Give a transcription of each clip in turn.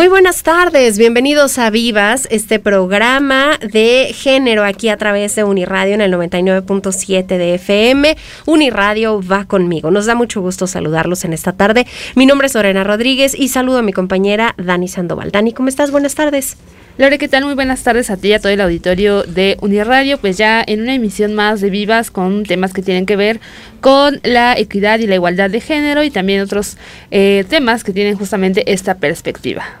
Muy buenas tardes, bienvenidos a Vivas, este programa de género aquí a través de Uniradio en el 99.7 de FM. Uniradio va conmigo. Nos da mucho gusto saludarlos en esta tarde. Mi nombre es Lorena Rodríguez y saludo a mi compañera Dani Sandoval. Dani, ¿cómo estás? Buenas tardes. Lore, ¿qué tal? Muy buenas tardes a ti y a todo el auditorio de Uniradio. Pues ya en una emisión más de Vivas con temas que tienen que ver con la equidad y la igualdad de género y también otros eh, temas que tienen justamente esta perspectiva.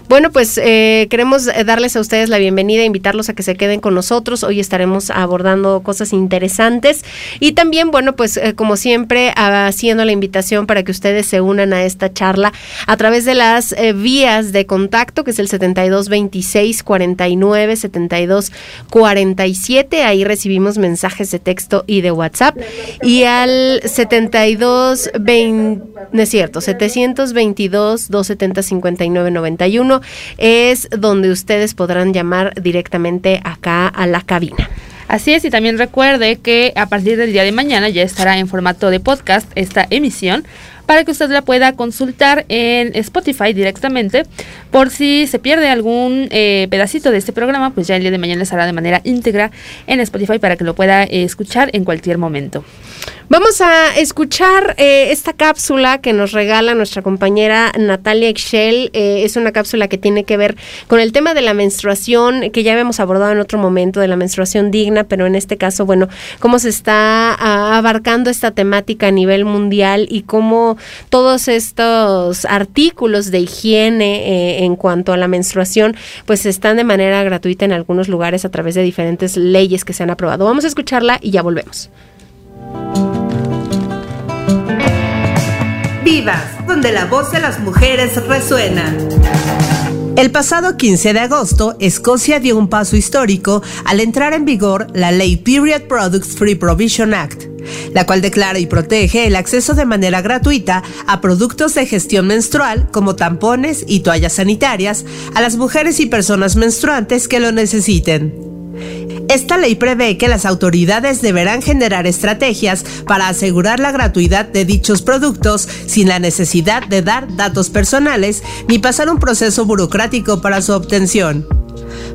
Bueno, pues eh, queremos eh, darles a ustedes la bienvenida, invitarlos a que se queden con nosotros. Hoy estaremos abordando cosas interesantes y también, bueno, pues eh, como siempre, haciendo la invitación para que ustedes se unan a esta charla a través de las vías de contacto, que es el 72 26 49 72 47. Ahí recibimos mensajes de texto y de WhatsApp. Y al 72 20, no es cierto, 722 270 59 91 es donde ustedes podrán llamar directamente acá a la cabina. Así es, y también recuerde que a partir del día de mañana ya estará en formato de podcast esta emisión para que usted la pueda consultar en Spotify directamente. Por si se pierde algún eh, pedacito de este programa, pues ya el día de mañana estará de manera íntegra en Spotify para que lo pueda eh, escuchar en cualquier momento. Vamos a escuchar eh, esta cápsula que nos regala nuestra compañera Natalia Excel. es una cápsula que tiene que ver con el tema de la menstruación, que ya habíamos abordado en otro momento, de la menstruación digna, pero en este caso, bueno, cómo se está ah, abarcando esta temática a nivel mundial y cómo todos estos artículos de higiene eh, en cuanto a la menstruación, pues están de manera gratuita en algunos lugares a través de diferentes leyes que se han aprobado. Vamos a escucharla y ya volvemos. Vivas, donde la voz de las mujeres resuena. El pasado 15 de agosto, Escocia dio un paso histórico al entrar en vigor la ley Period Products Free Provision Act, la cual declara y protege el acceso de manera gratuita a productos de gestión menstrual como tampones y toallas sanitarias a las mujeres y personas menstruantes que lo necesiten. Esta ley prevé que las autoridades deberán generar estrategias para asegurar la gratuidad de dichos productos sin la necesidad de dar datos personales ni pasar un proceso burocrático para su obtención.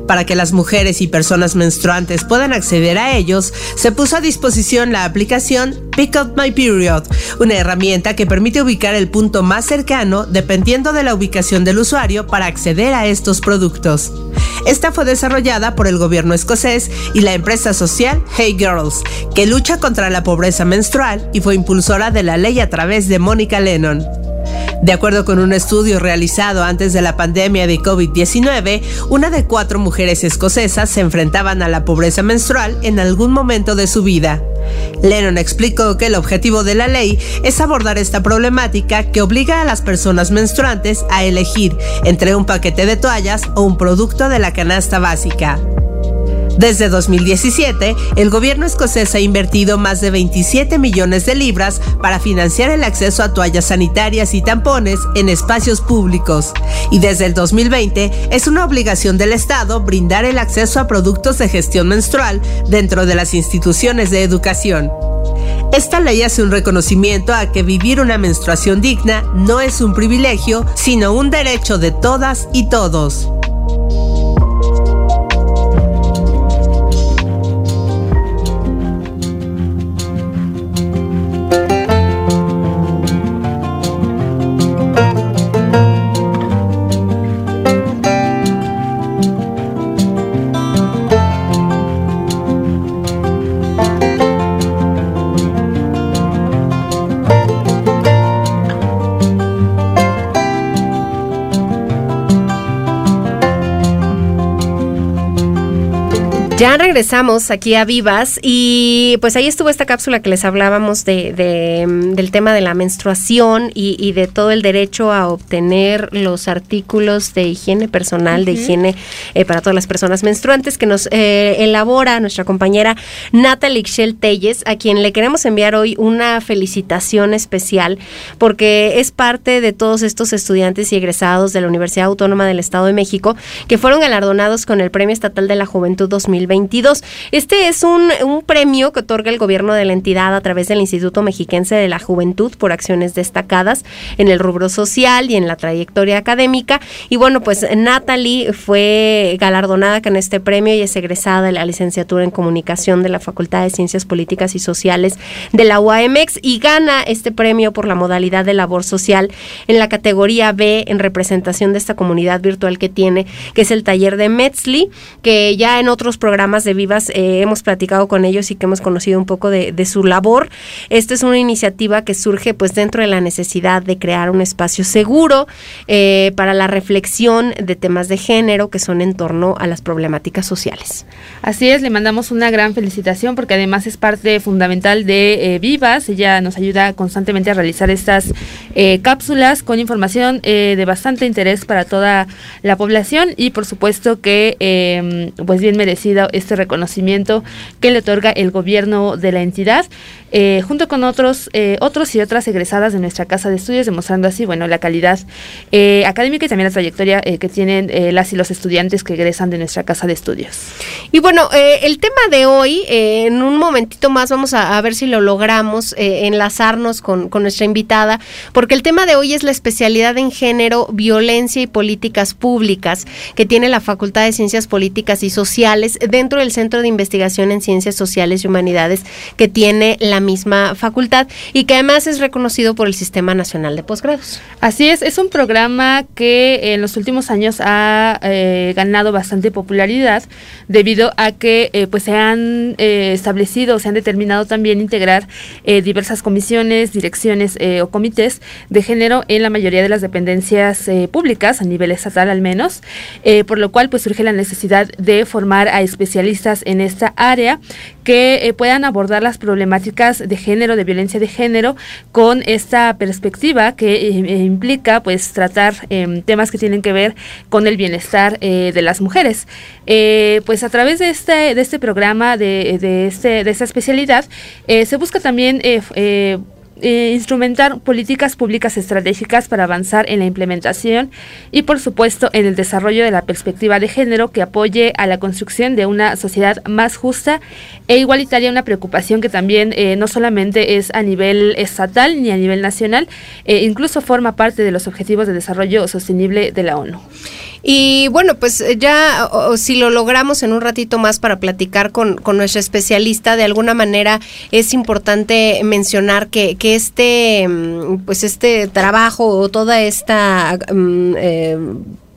Para que las mujeres y personas menstruantes puedan acceder a ellos, se puso a disposición la aplicación Pick Up My Period, una herramienta que permite ubicar el punto más cercano dependiendo de la ubicación del usuario para acceder a estos productos. Esta fue desarrollada por el gobierno escocés y la empresa social Hey Girls, que lucha contra la pobreza menstrual y fue impulsora de la ley a través de Mónica Lennon. De acuerdo con un estudio realizado antes de la pandemia de COVID-19, una de cuatro mujeres escocesas se enfrentaban a la pobreza menstrual en algún momento de su vida. Lennon explicó que el objetivo de la ley es abordar esta problemática que obliga a las personas menstruantes a elegir entre un paquete de toallas o un producto de la canasta básica. Desde 2017, el gobierno escocés ha invertido más de 27 millones de libras para financiar el acceso a toallas sanitarias y tampones en espacios públicos. Y desde el 2020 es una obligación del Estado brindar el acceso a productos de gestión menstrual dentro de las instituciones de educación. Esta ley hace un reconocimiento a que vivir una menstruación digna no es un privilegio, sino un derecho de todas y todos. Ya regresamos aquí a Vivas y pues ahí estuvo esta cápsula que les hablábamos de, mm, del tema de la menstruación y, de todo el derecho a obtener los artículos de higiene personal, de higiene eh, para todas las personas menstruantes que nos eh, elabora nuestra compañera Natalie Shell Telles, a quien le queremos enviar hoy una felicitación especial porque es parte de todos estos estudiantes y egresados de la Universidad Autónoma del Estado de México que fueron galardonados con el Premio Estatal de la Juventud 2020 2022. Este es un, premio que otorga el gobierno de la entidad a través del Instituto Mexiquense de la Juventud por acciones destacadas en el rubro social y en la trayectoria académica. Y bueno, pues Natalie fue galardonada con este premio y es egresada de la licenciatura en comunicación de la Facultad de Ciencias Políticas y Sociales de la UAMX y gana este premio por la modalidad de labor social en la categoría B en representación de esta comunidad virtual que tiene, que es el taller de Metzli, que ya en otros programas programas de Vivas eh, hemos platicado con ellos y que hemos conocido un poco de, su labor. Esta es una iniciativa que surge pues dentro de la necesidad de crear un espacio seguro eh, para la reflexión de temas de género que son en torno a las problemáticas sociales. Así es, le mandamos una gran felicitación porque además es parte fundamental de eh, Vivas. Ella nos ayuda constantemente a realizar estas cápsulas con información de bastante interés para toda la población y por supuesto que pues bien este reconocimiento que le otorga el gobierno de la entidad, eh, junto con otros, eh, otros y otras egresadas de nuestra casa de estudios, demostrando así, bueno, la calidad eh, académica y también la trayectoria que tienen las y los estudiantes que egresan de nuestra casa de estudios. Y bueno, el tema de hoy, en un momentito más vamos a, ver si lo logramos enlazarnos con, con nuestra invitada, porque el tema de hoy es la especialidad en género, violencia y políticas públicas que tiene la Facultad de Ciencias Políticas y Sociales dentro del Centro de Investigación en Ciencias Sociales y Humanidades que tiene la misma facultad y que además es reconocido por el Sistema Nacional de Posgrados. Así es, es un programa que en los últimos años ha eh, ganado bastante popularidad debido a que eh, pues se han eh, establecido, se han determinado también integrar diversas comisiones, direcciones o comités de género en la mayoría de las dependencias públicas, a nivel estatal al menos, por lo cual pues surge la necesidad de formar a especialistas en esta área que puedan abordar las problemáticas de género, de violencia de género, con esta perspectiva que eh, eh, implica pues tratar em, temas que tienen que ver con el bienestar eh, de las mujeres. pues a través de este, de este programa, de, de, este, de esta especialidad, se busca también eh, instrumentar políticas públicas estratégicas para avanzar en la implementación y por supuesto en el desarrollo de la perspectiva de género que apoye a la construcción de una sociedad más justa e igualitaria, una preocupación que también eh, no solamente es a nivel estatal ni a nivel nacional, eh, incluso forma parte de los Objetivos de Desarrollo Sostenible de la ONU. Y bueno, pues eh, ya si lo logramos en un ratito más para platicar con, con, nuestra especialista, de alguna manera es importante mencionar que, que este, mm, pues este trabajo o toda esta... Mm, eh,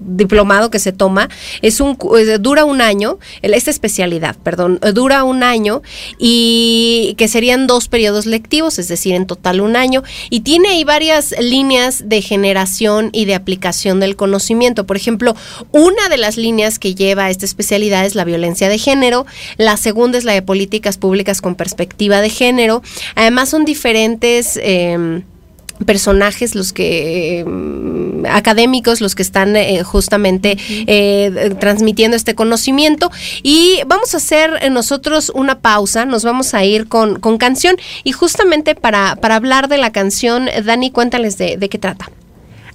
diplomado que se toma es un eh, dura un año esta especialidad perdón eh, dura un año y que serían dos periodos lectivos es decir en total un año y tiene ahí varias líneas de generación y de aplicación del conocimiento. Por ejemplo una de las líneas que lleva esta especialidad es la violencia de género la segunda es la de políticas públicas con perspectiva de género. Además son diferentes eh, personajes los que mm, académicos los que están eh, justamente eh, transmitiendo este conocimiento. Y vamos a hacer nosotros una pausa nos vamos a ir con, con canción. Y justamente para, para hablar de la canción Dani cuéntales de, de qué trata.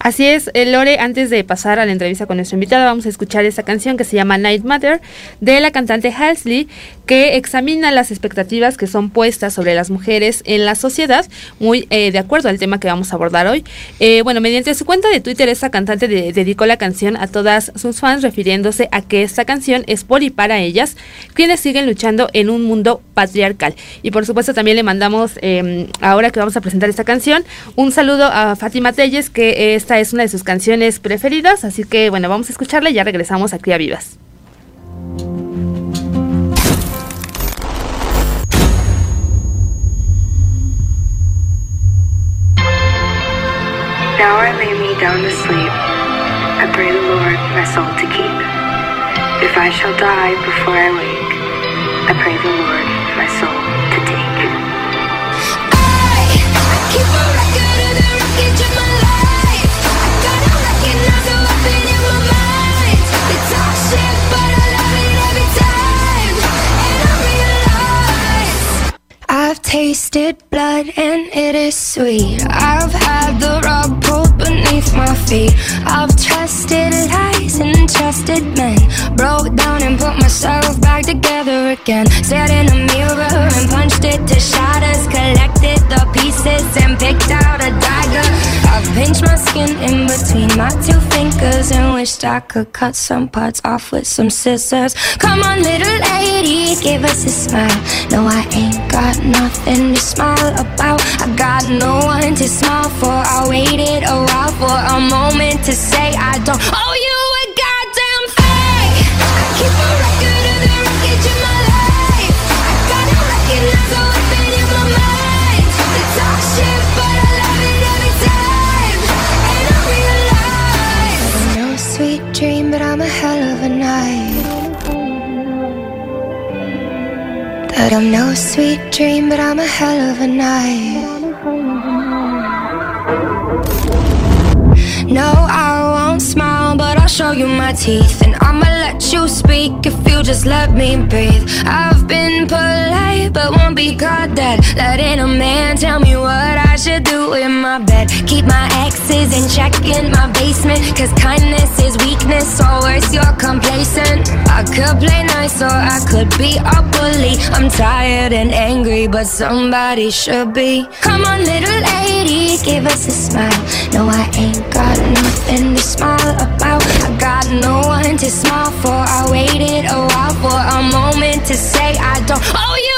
Así es, eh, Lore, antes de pasar a la entrevista con nuestra invitada, vamos a escuchar esta canción que se llama Night Mother de la cantante Halsley, que examina las expectativas que son puestas sobre las mujeres en la sociedad, muy eh, de acuerdo al tema que vamos a abordar hoy. Eh, bueno, mediante su cuenta de Twitter, esta cantante dedicó la canción a todas sus fans, refiriéndose a que esta canción es por y para ellas, quienes siguen luchando en un mundo patriarcal. Y por supuesto también le mandamos, em, ahora que vamos a presentar esta canción, un saludo a Fátima Telles, que esta es una de sus canciones preferidas, así que bueno, vamos a escucharla y ya regresamos aquí a Vivas. Now I lay me down to sleep. I pray the Lord my soul to keep. If I shall die before I wake, I pray the Lord my soul to take. I keep a record of the wreckage of my life. I gotta recognize the weapon in my mind. They talk shit, but I love it every time. And I realize I've tasted blood and it is sweet. I've had the beneath my feet. I've trusted lies and trusted men. Broke down and put myself back together again. Stared in a mirror I've pinched my skin in between my two fingers and wished I could cut some parts off with some scissors. Come on, little lady, give us a smile. No, I ain't got nothing to smile about. I got no one to smile for. I waited a while for a moment to say I don't owe you That I'm no sweet dream, but I'm a hell of a night. No, I but I'll show you my teeth. And I'ma let you speak if you just let me breathe. I've been polite, but won't be caught dead. Letting a man tell me what I should do in my bed. Keep my exes in check in my basement. Cause kindness is weakness, worse, you're complacent. I could play nice, or I could be a bully. I'm tired and angry, but somebody should be. Come on, little lady, give us a smile. No, I ain't got nothing to smile about. I got no one to smile for. I waited a while for a moment to say I don't owe you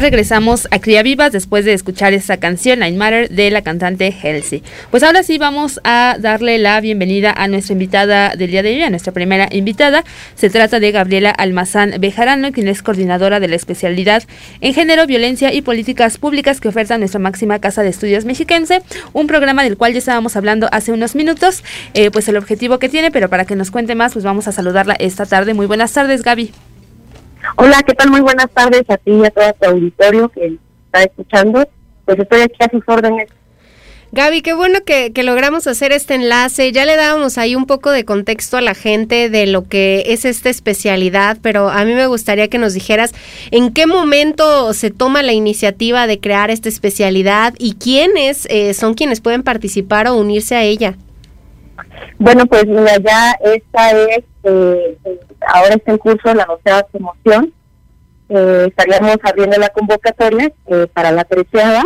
Regresamos a Cría Vivas después de escuchar esta canción, Line Matter, de la cantante Halsey. Pues ahora sí vamos a darle la bienvenida a nuestra invitada del día de hoy, a nuestra primera invitada. Se trata de Gabriela Almazán Bejarano, quien es coordinadora de la especialidad en género, violencia y políticas públicas que oferta nuestra máxima casa de estudios mexiquense, un programa del cual ya estábamos hablando hace unos minutos, eh, pues el objetivo que tiene, pero para que nos cuente más, pues vamos a saludarla esta tarde. Muy buenas tardes, Gaby. Hola, ¿qué tal? Muy buenas tardes a ti y a todo tu auditorio que está escuchando. Pues estoy aquí a sus órdenes. Gaby, qué bueno que, logramos hacer este enlace. Ya le dábamos ahí un poco de contexto a la gente de lo que es esta especialidad, pero a mí me gustaría que nos dijeras en qué momento se toma la iniciativa de crear esta especialidad y quiénes eh, son quienes pueden participar o unirse a ella. Bueno, pues mira, ya esta es, eh, ahora está en curso la doceava promoción. Eh, estaríamos abriendo la convocatoria eh, para la treceava.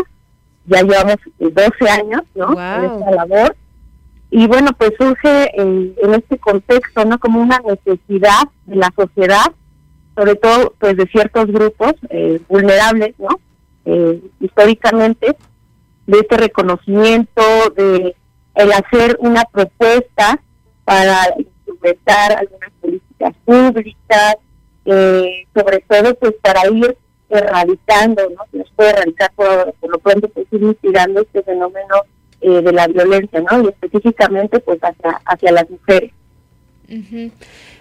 Ya llevamos 12 años, ¿no? Wow. En esta labor. Y bueno, pues surge en, en este contexto, ¿no? Como una necesidad de la sociedad sobre todo pues de ciertos grupos eh, vulnerables, ¿no? Eh, históricamente, de este reconocimiento, de el hacer una propuesta para implementar algunas políticas públicas, eh, sobre todo pues para ir erradicando, ¿no? Se puede erradicar por, por lo pronto pues ir mitigando este fenómeno eh, de la violencia, ¿no? Y específicamente pues hacia, hacia las mujeres.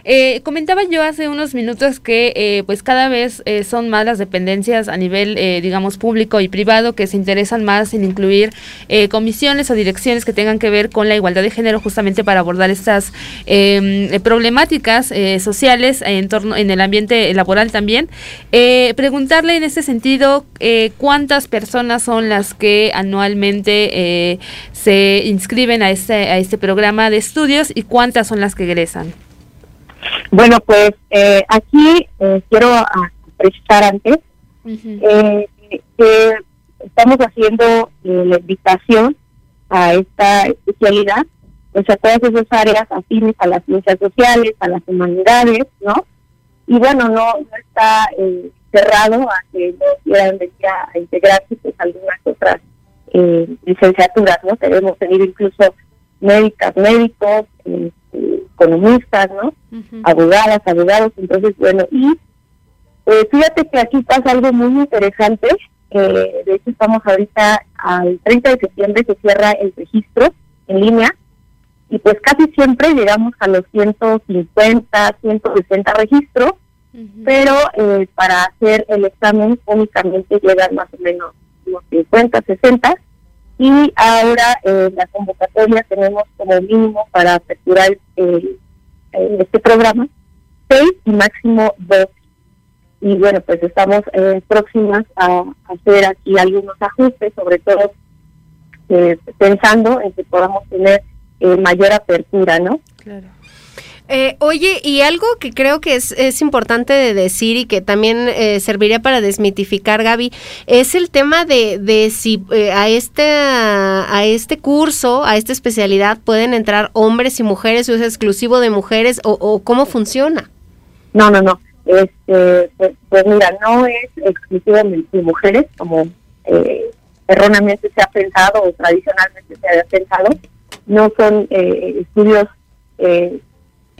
Eh, comentaba yo hace unos minutos que eh, pues cada vez eh, son más las dependencias a nivel eh, digamos público y privado que se interesan más en incluir eh, comisiones o direcciones que tengan que ver con la igualdad de género justamente para abordar estas eh, problemáticas sociales en torno en el ambiente laboral también. Preguntarle en este sentido cuántas personas son las que anualmente se inscriben a este a este programa de estudios y cuántas son las que egresan Bueno, pues eh, aquí eh, quiero ah, precisar antes eh, que estamos haciendo eh, la invitación a esta especialidad, pues a todas esas áreas afines a las ciencias sociales, a las humanidades, ¿no? Y bueno, no, no está eh, cerrado a que no quieran venir a, integrarse pues algunas otras eh, licenciaturas, ¿no? Queremos tener incluso médicas, médicos, eh, economistas, ¿no? abogadas, abogados, entonces bueno, y eh, fíjate que aquí pasa algo muy interesante, eh, de hecho estamos ahorita al 30 de septiembre se cierra el registro en línea y pues casi siempre llegamos a los 150, 160 registros, pero eh, para hacer el examen únicamente llegan más o menos unos 50, 60 y ahora eh, la convocatoria tenemos como mínimo para aperturar el, eh, este programa seis y máximo dos. Y bueno pues estamos eh, próximas a, hacer aquí algunos ajustes sobre todo eh, pensando en que podamos tener eh, mayor apertura no claro Eh, oye, y algo que creo que es, es importante de decir y que también eh, serviría para desmitificar, Gaby, es el tema de, de si eh, a, este, a este curso, a esta especialidad, pueden entrar hombres y mujeres, o es exclusivo de mujeres, o, o cómo funciona. No, no, no. Este, pues, pues mira, no es exclusivamente de mujeres, como eh, erróneamente se ha pensado o tradicionalmente se ha pensado. No son eh, estudios eh,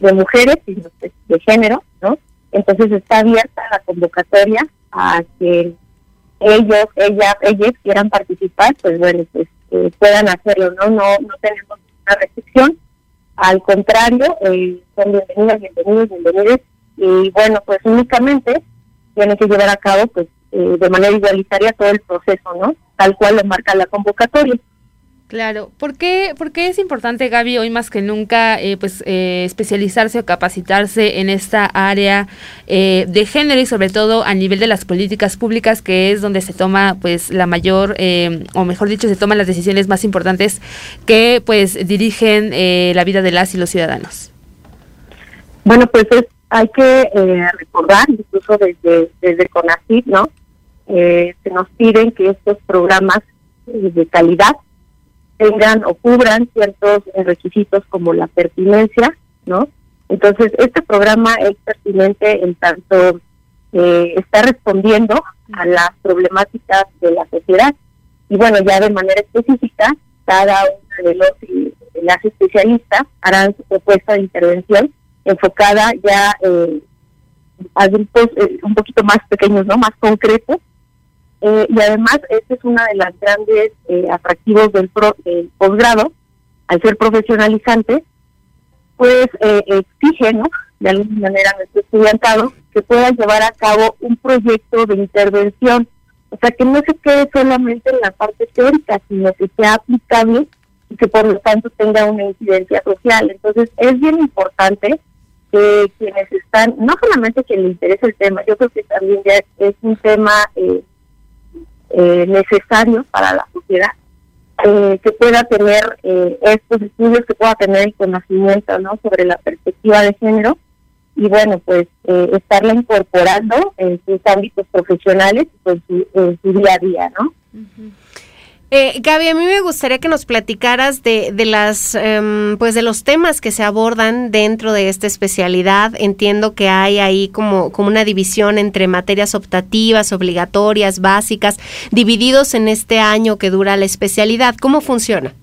de mujeres, sino de, género, ¿no? Entonces está abierta la convocatoria a que ellos, ellas, ellas quieran participar, pues bueno, pues eh, puedan hacerlo, ¿no? No, no tenemos una restricción. Al contrario, eh, son bienvenidas, bienvenidos, bienvenidos y bueno, pues únicamente tienen que llevar a cabo pues eh, de manera igualitaria todo el proceso, ¿no? Tal cual lo marca la convocatoria. Claro, ¿por qué, por qué es importante, Gaby, hoy más que nunca, eh, pues eh, especializarse o capacitarse en esta área eh, de género y sobre todo a nivel de las políticas públicas, que es donde se toma, pues, la mayor, eh, o mejor dicho, se toman las decisiones más importantes que, pues, dirigen eh, la vida de las y los ciudadanos? Bueno, pues es, hay que eh, recordar, incluso desde, desde CONACYT, ¿no? Se nos piden que estos programas de calidad tengan o cubran ciertos eh, requisitos como la pertinencia, ¿no? Entonces, este programa es pertinente en tanto eh, está respondiendo a las problemáticas de la sociedad y bueno, ya de manera específica, cada uno de los las especialistas harán su propuesta de intervención enfocada ya eh, a grupos eh, un poquito más pequeños, ¿no? Más concretos. Eh, y además, este es uno de los grandes eh, atractivos del, pro- del posgrado, al ser profesionalizante, pues eh, exige, ¿no? De alguna manera nuestro estudiantado que pueda llevar a cabo un proyecto de intervención. O sea, que no se quede solamente en la parte teórica, sino que sea aplicable y que por lo tanto tenga una incidencia social. Entonces, es bien importante que quienes están, no solamente que les interese el tema, yo creo que también ya es un tema eh, eh, necesario para la sociedad, eh, que pueda tener eh, estos estudios, que pueda tener el conocimiento ¿no? sobre la perspectiva de género y bueno, pues eh, estarla incorporando en sus ámbitos profesionales y en su, en su día a día, ¿no? Eh, Gaby, a mí me gustaría que nos platicaras de, de las, em, pues de los temas que se abordan dentro de esta especialidad. Entiendo que hay ahí como, como una división entre materias optativas, obligatorias, básicas, divididos en este año que dura la especialidad. ¿Cómo funciona?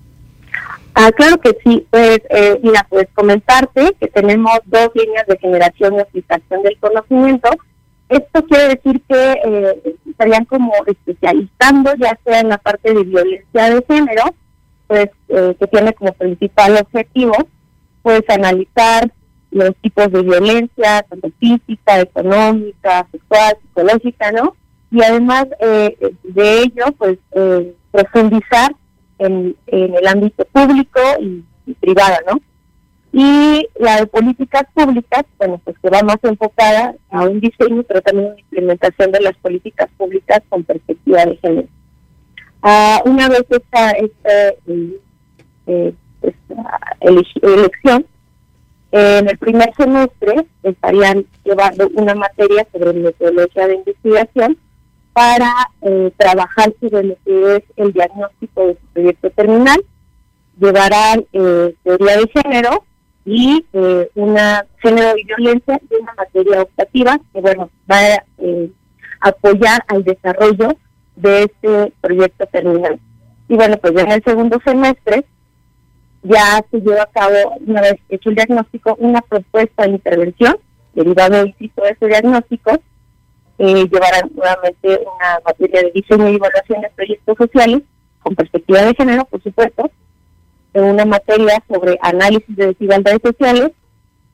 Ah, claro que sí. Pues, eh, mira, pues comentarte que tenemos dos líneas de generación y aplicación del conocimiento. Esto quiere decir que eh, estarían como especializando, ya sea en la parte de violencia de género, pues eh, que tiene como principal objetivo, pues analizar los tipos de violencia, tanto física, económica, sexual, psicológica, ¿no? Y además eh, de ello, pues eh, profundizar en, en el ámbito público y, y privado, ¿no? Y la de políticas públicas, bueno, pues que va más enfocada a un diseño, pero también a una implementación de las políticas públicas con perspectiva de género. Ah, una vez esta, esta, eh, eh, elección, en el primer semestre estarían llevando una materia sobre metodología de investigación para eh, trabajar sobre lo que es el diagnóstico de su proyecto terminal. Llevarán eh, teoría de género y eh, una género de violencia y una materia optativa que, bueno, va a eh, apoyar al desarrollo de este proyecto terminal. Y bueno, pues ya en el segundo semestre ya se lleva a cabo, una vez hecho el diagnóstico, una propuesta de intervención derivado, insisto, de ese diagnóstico. Eh, llevarán nuevamente una materia de diseño y evaluación de proyectos sociales con perspectiva de género, por supuesto, en una materia sobre análisis de desigualdades sociales,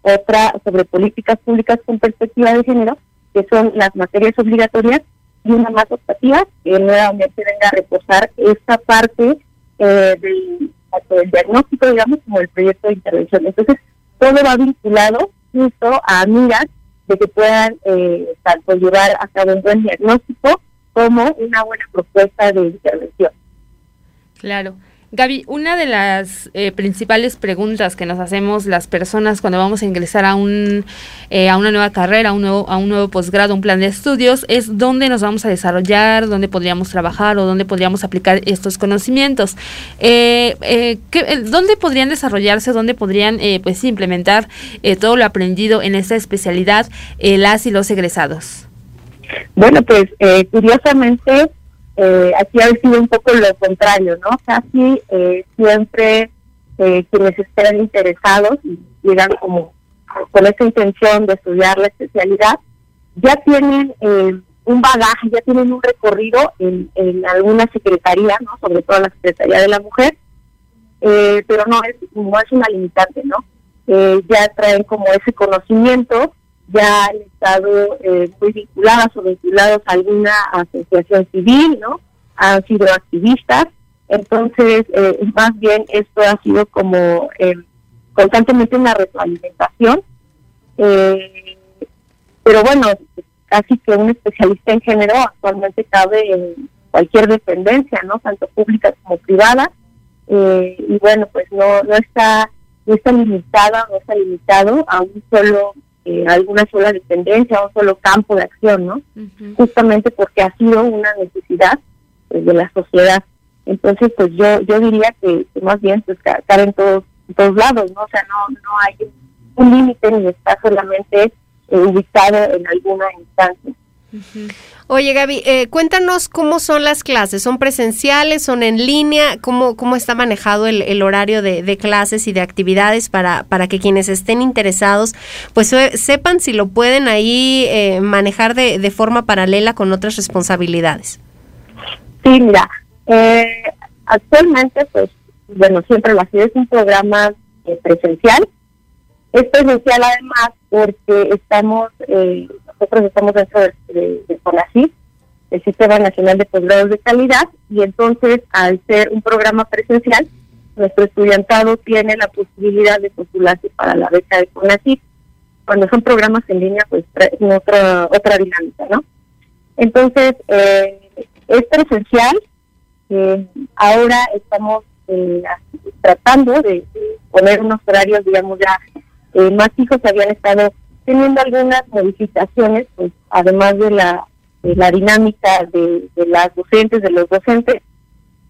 otra sobre políticas públicas con perspectiva de género, que son las materias obligatorias, y una más optativa, que nuevamente venga a reposar esta parte eh, del, del diagnóstico, digamos, como el proyecto de intervención. Entonces, todo va vinculado justo a miras de que puedan eh, tanto llevar a cabo un buen diagnóstico como una buena propuesta de intervención. Claro. Gaby, una de las eh, principales preguntas que nos hacemos las personas cuando vamos a ingresar a un eh, a una nueva carrera, a un nuevo, a un nuevo posgrado, un plan de estudios, es dónde nos vamos a desarrollar, dónde podríamos trabajar o dónde podríamos aplicar estos conocimientos. Eh, eh, ¿qué- eh, ¿Dónde podrían desarrollarse, dónde podrían eh, pues implementar todo lo aprendido en esta especialidad las y los egresados? Bueno, pues curiosamente eh, aquí ha sido un poco lo contrario, ¿no? Casi eh, siempre eh, quienes estén interesados y llegan como con esa intención de estudiar la especialidad, ya tienen eh, un bagaje, ya tienen un recorrido en, en alguna secretaría, ¿no? Sobre todo la Secretaría de la Mujer, eh, pero no es, no es una limitante, ¿no? Eh, ya traen como ese conocimiento, ya han estado eh, muy vinculadas o vinculados a alguna asociación civil, ¿no? Han sido activistas, entonces eh, más bien esto ha sido como eh, constantemente una retroalimentación, eh, pero bueno, casi que un especialista en género actualmente cabe en cualquier dependencia, ¿no? Tanto pública como privada, eh, y bueno, pues no, no está no está limitada, no está limitado a un solo, eh, alguna sola dependencia, un solo campo de acción, ¿no? Justamente porque ha sido una necesidad pues, de la sociedad. Entonces, pues yo yo diría que, que más bien pues cabe en todos, en todos lados, ¿no? O sea, no no hay un límite ni está solamente eh, ubicado en alguna instancia. Oye, Gaby, eh, cuéntanos cómo son las clases. ¿Son presenciales? ¿Son en línea? ¿Cómo, cómo está manejado el, el horario de, clases y de actividades para, para que quienes estén interesados pues se- sepan si lo pueden ahí eh, manejar de, forma paralela con otras responsabilidades? Sí, mira, eh, actualmente, pues, bueno, siempre lo así es un programa eh, presencial. Es presencial además porque estamos, eh, nosotros estamos dentro de, de, de CONACYT, el Sistema Nacional de Posgrados de Calidad, y entonces, al ser un programa presencial, nuestro estudiantado tiene la posibilidad de postularse para la beca de CONACYT. Cuando son programas en línea, pues traen otra, otra dinámica, ¿no? Entonces, eh, es presencial. eh, ahora estamos eh, tratando de poner unos horarios, digamos, ya eh, más fijos. Habían estado teniendo algunas modificaciones, pues, además de la, la dinámica de, de las docentes, de los docentes.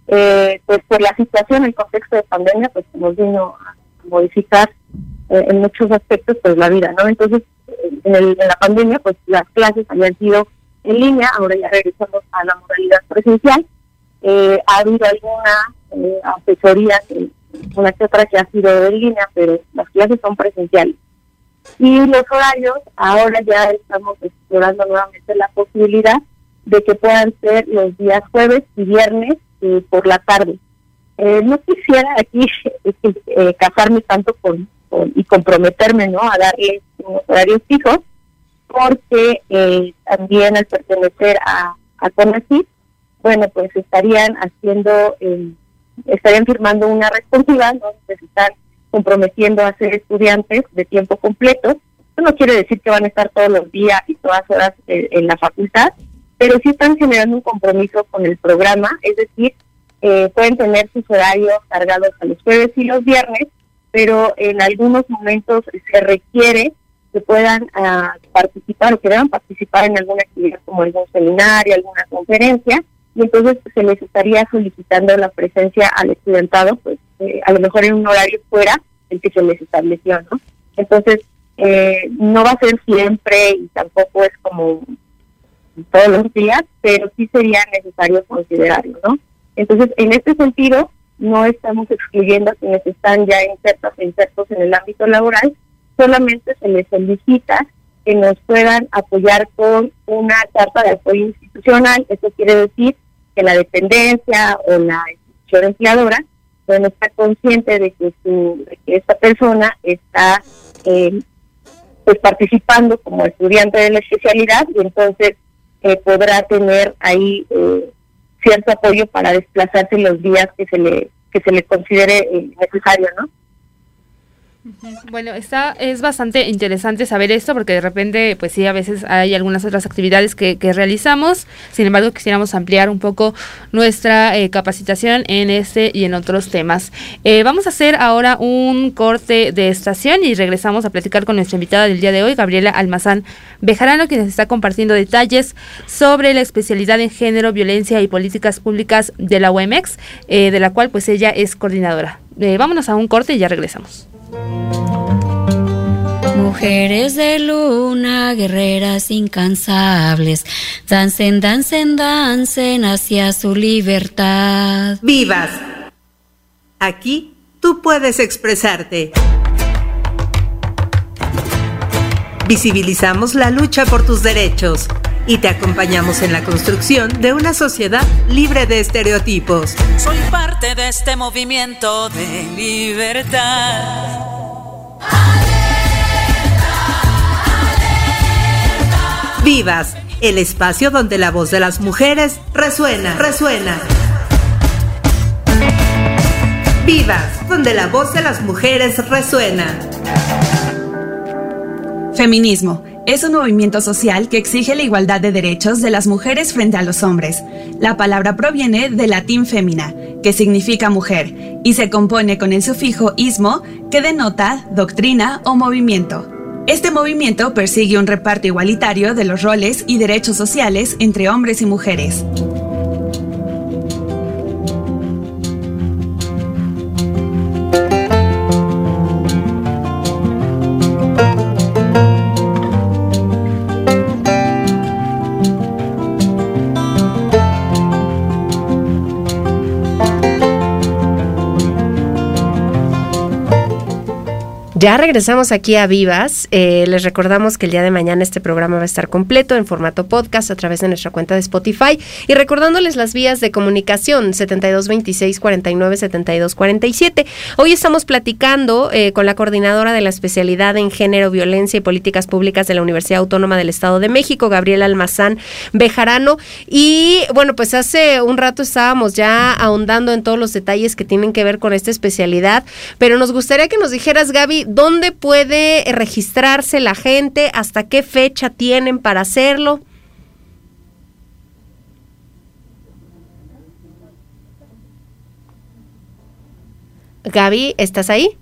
eh, pues por la situación, el contexto de pandemia, pues nos vino a modificar eh, en muchos aspectos pues la vida, ¿no? Entonces, en, el, en la pandemia, pues las clases habían sido en línea, ahora ya regresamos a la modalidad presencial. Eh, ha habido alguna eh, asesoría, una que otra que ha sido en línea, pero las clases son presenciales. Y los horarios, ahora ya estamos explorando nuevamente la posibilidad de que puedan ser los días jueves y viernes eh, por la tarde. Eh, no quisiera aquí eh, casarme tanto con, y comprometerme no a darle unos horarios fijos, porque eh, también al pertenecer a, a CONACYT, bueno, pues estarían haciendo, eh, estarían firmando una responsabilidad, ¿no? Están comprometiendo a ser estudiantes de tiempo completo. Eso no quiere decir que van a estar todos los días y todas horas eh, en la facultad, pero sí están generando un compromiso con el programa, es decir, eh, pueden tener sus horarios cargados a los jueves y los viernes, pero en algunos momentos se requiere que puedan ah, participar o que deban participar en alguna actividad como algún seminario, alguna conferencia, y entonces se les estaría solicitando la presencia al estudiantado, pues eh, a lo mejor en un horario fuera el que se les estableció, ¿no? Entonces, eh, no va a ser siempre y tampoco es como todos los días, pero sí sería necesario considerarlo, ¿no? Entonces, en este sentido, no estamos excluyendo a quienes están ya insertos e insertos en el ámbito laboral, solamente se les solicita que nos puedan apoyar con una carta de apoyo institucional, eso quiere decir que la dependencia o la institución empleadora bueno, está consciente de que, su, de esta persona está eh, pues participando como estudiante de la especialidad y entonces eh, podrá tener ahí eh, cierto apoyo para desplazarse los días que se le que se le considere eh, necesario, ¿no? Bueno, está, es bastante interesante saber esto porque de repente, pues sí, a veces hay algunas otras actividades que, que realizamos. Sin embargo, quisiéramos ampliar un poco nuestra eh, capacitación en este y en otros temas. Eh, vamos a hacer ahora un corte de estación y regresamos a platicar con nuestra invitada del día de hoy, Gabriela Almazán Bejarano, quien nos está compartiendo detalles sobre la especialidad en género, violencia y políticas públicas de la UEMEX, eh, de la cual pues ella es coordinadora. Eh, vámonos a un corte y ya regresamos. Mujeres de luna, guerreras incansables, dancen, dancen, dancen hacia su libertad. Vivas. Aquí tú puedes expresarte. Visibilizamos la lucha por tus derechos y te acompañamos en la construcción de una sociedad libre de estereotipos. Soy parte de este movimiento de libertad. Vivas, el espacio donde la voz de las mujeres resuena, resuena. Vivas, donde la voz de las mujeres resuena. Feminismo es un movimiento social que exige la igualdad de derechos de las mujeres frente a los hombres. La palabra proviene del latín femina, que significa mujer, y se compone con el sufijo ismo, que denota doctrina o movimiento. Este movimiento persigue un reparto igualitario de los roles y derechos sociales entre hombres y mujeres. Ya regresamos aquí a Vivas. Eh, les recordamos que el día de mañana este programa va a estar completo en formato podcast a través de nuestra cuenta de Spotify y recordándoles las vías de comunicación 7226 49 72 47. Hoy estamos platicando eh, con la coordinadora de la especialidad en género, violencia y políticas públicas de la Universidad Autónoma del Estado de México, Gabriela Almazán Bejarano. Y bueno, pues hace un rato estábamos ya ahondando en todos los detalles que tienen que ver con esta especialidad, pero nos gustaría que nos dijeras, Gaby, ¿dónde puede registrarse la gente? ¿Hasta qué fecha tienen para hacerlo? Gaby, ¿estás ahí?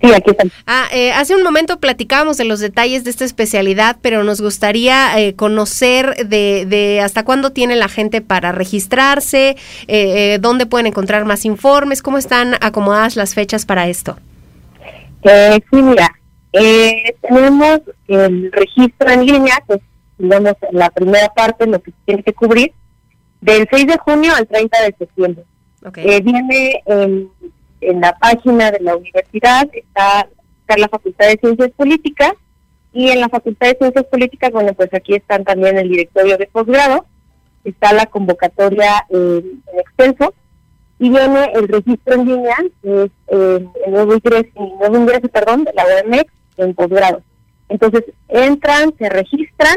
Sí, aquí están. Ah, eh, hace un momento platicábamos de los detalles de esta especialidad, pero nos gustaría eh, conocer de, de hasta cuándo tiene la gente para registrarse, eh, eh, dónde pueden encontrar más informes, cómo están acomodadas las fechas para esto. Eh, sí, mira, eh, tenemos el registro en línea, que es, digamos, la primera parte, lo que tiene que cubrir, del 6 de junio al 30 de septiembre. Ok. Eh, viene en, en la página de la universidad, está, está la Facultad de Ciencias Políticas, y en la Facultad de Ciencias Políticas, bueno, pues aquí están también el directorio de posgrado, está la convocatoria en extenso, y viene el registro en línea, que es eh, el nuevo ingreso, el nuevo ingreso, perdón, de la UMX en posgrado. Entonces, entran, se registran.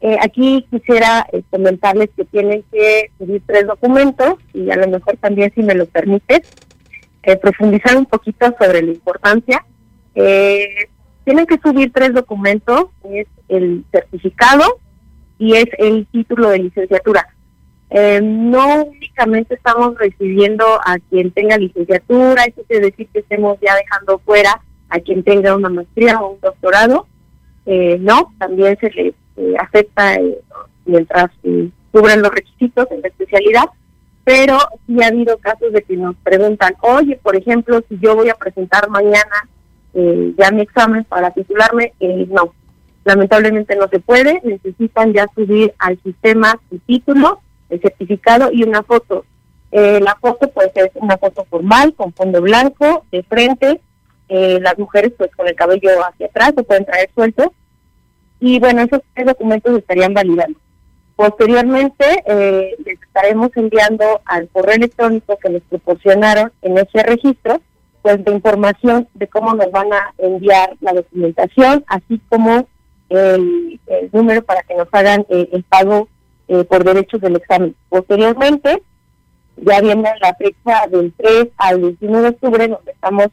Eh, aquí quisiera eh, comentarles que tienen que subir tres documentos y a lo mejor también, si me lo permites, profundizar un poquito sobre la importancia. Tienen que subir tres documentos, es el certificado y es el título de licenciatura. Eh, no únicamente estamos recibiendo a quien tenga licenciatura, eso quiere decir que estemos ya dejando fuera a quien tenga una maestría o un doctorado. Eh, no, también se le eh, afecta eh, mientras eh, cubran los requisitos en la especialidad, pero sí ha habido casos de que nos preguntan, oye, por ejemplo, si yo voy a presentar mañana eh, ya mi examen para titularme, no, lamentablemente no se puede, necesitan ya subir al sistema su título, el certificado y una foto. Eh, la foto puede ser una foto formal, con fondo blanco, de frente, eh, las mujeres pues con el cabello hacia atrás, se pueden traer sueltos, y bueno, esos tres documentos estarían validando. Posteriormente, eh, les estaremos enviando al correo electrónico que les proporcionaron en ese registro, pues de información de cómo nos van a enviar la documentación, así como el, el número para que nos hagan eh, el pago eh, por derechos del examen. Posteriormente, ya viene la fecha del 3 al 21 de octubre, donde estamos